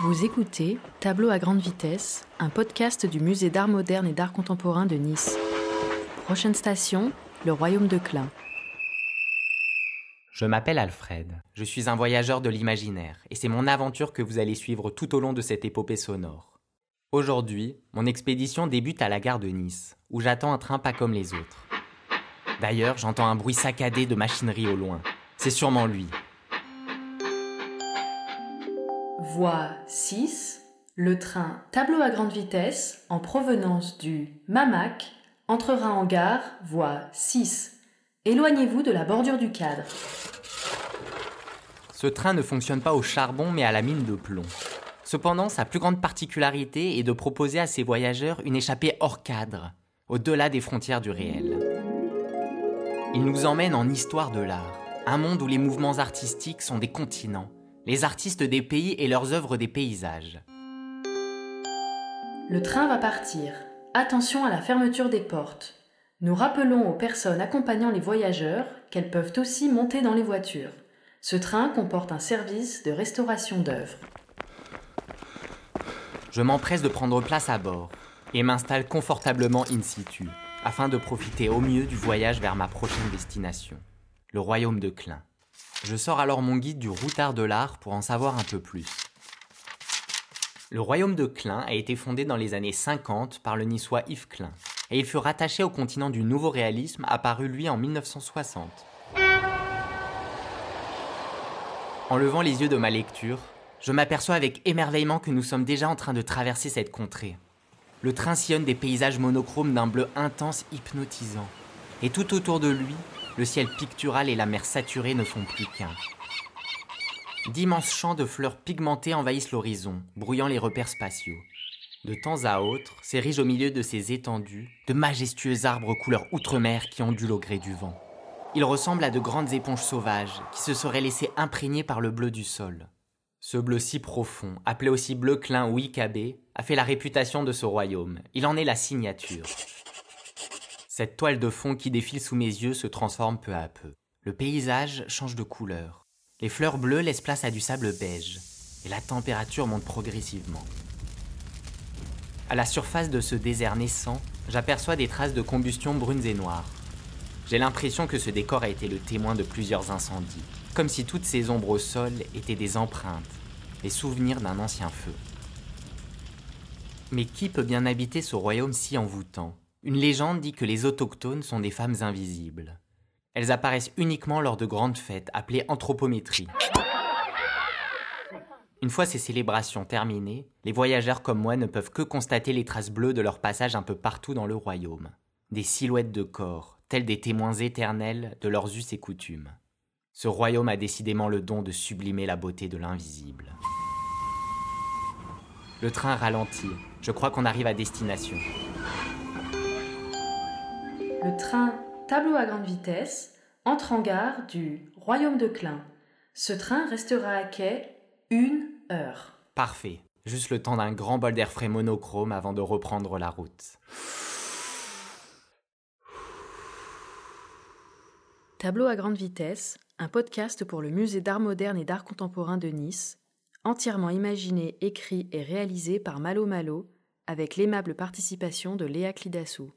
Vous écoutez Tableau à grande vitesse, un podcast du Musée d'art moderne et d'art contemporain de Nice. Prochaine station, le Royaume de Klein. Je m'appelle Alfred, je suis un voyageur de l'imaginaire, et c'est mon aventure que vous allez suivre tout au long de cette épopée sonore. Aujourd'hui, mon expédition débute à la gare de Nice, où j'attends un train pas comme les autres. D'ailleurs, j'entends un bruit saccadé de machinerie au loin. C'est sûrement lui, Voie 6, le train tableau à grande vitesse en provenance du Mamac entrera en gare, voie 6. Éloignez-vous de la bordure du cadre. Ce train ne fonctionne pas au charbon mais à la mine de plomb. Cependant, sa plus grande particularité est de proposer à ses voyageurs une échappée hors cadre, au-delà des frontières du réel. Il nous emmène en histoire de l'art, un monde où les mouvements artistiques sont des continents, les artistes des pays et leurs œuvres des paysages. Le train va partir. Attention à la fermeture des portes. Nous rappelons aux personnes accompagnant les voyageurs qu'elles peuvent aussi monter dans les voitures. Ce train comporte un service de restauration d'œuvres. Je m'empresse de prendre place à bord et m'installe confortablement in situ afin de profiter au mieux du voyage vers ma prochaine destination, le royaume de Klein. Je sors alors mon guide du routard de l'art pour en savoir un peu plus. Le royaume de Klein a été fondé dans les années 50 par le niçois Yves Klein, et il fut rattaché au continent du nouveau réalisme apparu lui en 1960. En levant les yeux de ma lecture, je m'aperçois avec émerveillement que nous sommes déjà en train de traverser cette contrée. Le train sillonne des paysages monochromes d'un bleu intense hypnotisant, et tout autour de lui, le ciel pictural et la mer saturée ne font plus qu'un. D'immenses champs de fleurs pigmentées envahissent l'horizon, brouillant les repères spatiaux. De temps à autre, s'érigent au milieu de ces étendues de majestueux arbres couleur outre-mer qui ondulent au gré du vent. Ils ressemblent à de grandes éponges sauvages qui se seraient laissées imprégner par le bleu du sol. Ce bleu si profond, appelé aussi bleu clin ou icabé, a fait la réputation de ce royaume. Il en est la signature. Cette toile de fond qui défile sous mes yeux se transforme peu à peu. Le paysage change de couleur. Les fleurs bleues laissent place à du sable beige, et la température monte progressivement. À la surface de ce désert naissant, j'aperçois des traces de combustion brunes et noires. J'ai l'impression que ce décor a été le témoin de plusieurs incendies, comme si toutes ces ombres au sol étaient des empreintes, les souvenirs d'un ancien feu. Mais qui peut bien habiter ce royaume si envoûtant? Une légende dit que les autochtones sont des femmes invisibles. Elles apparaissent uniquement lors de grandes fêtes appelées anthropométrie. Une fois ces célébrations terminées, les voyageurs comme moi ne peuvent que constater les traces bleues de leur passage un peu partout dans le royaume. Des silhouettes de corps, tels des témoins éternels de leurs us et coutumes. Ce royaume a décidément le don de sublimer la beauté de l'invisible. Le train ralentit. Je crois qu'on arrive à destination. Le train tableau à grande vitesse entre en gare du Royaume de Klein. Ce train restera à quai une heure. Parfait. Juste le temps d'un grand bol d'air frais monochrome avant de reprendre la route. Tableau à grande vitesse, un podcast pour le Musée d'art moderne et d'art contemporain de Nice, entièrement imaginé, écrit et réalisé par Malo Malo, avec l'aimable participation de Léa Clidassou.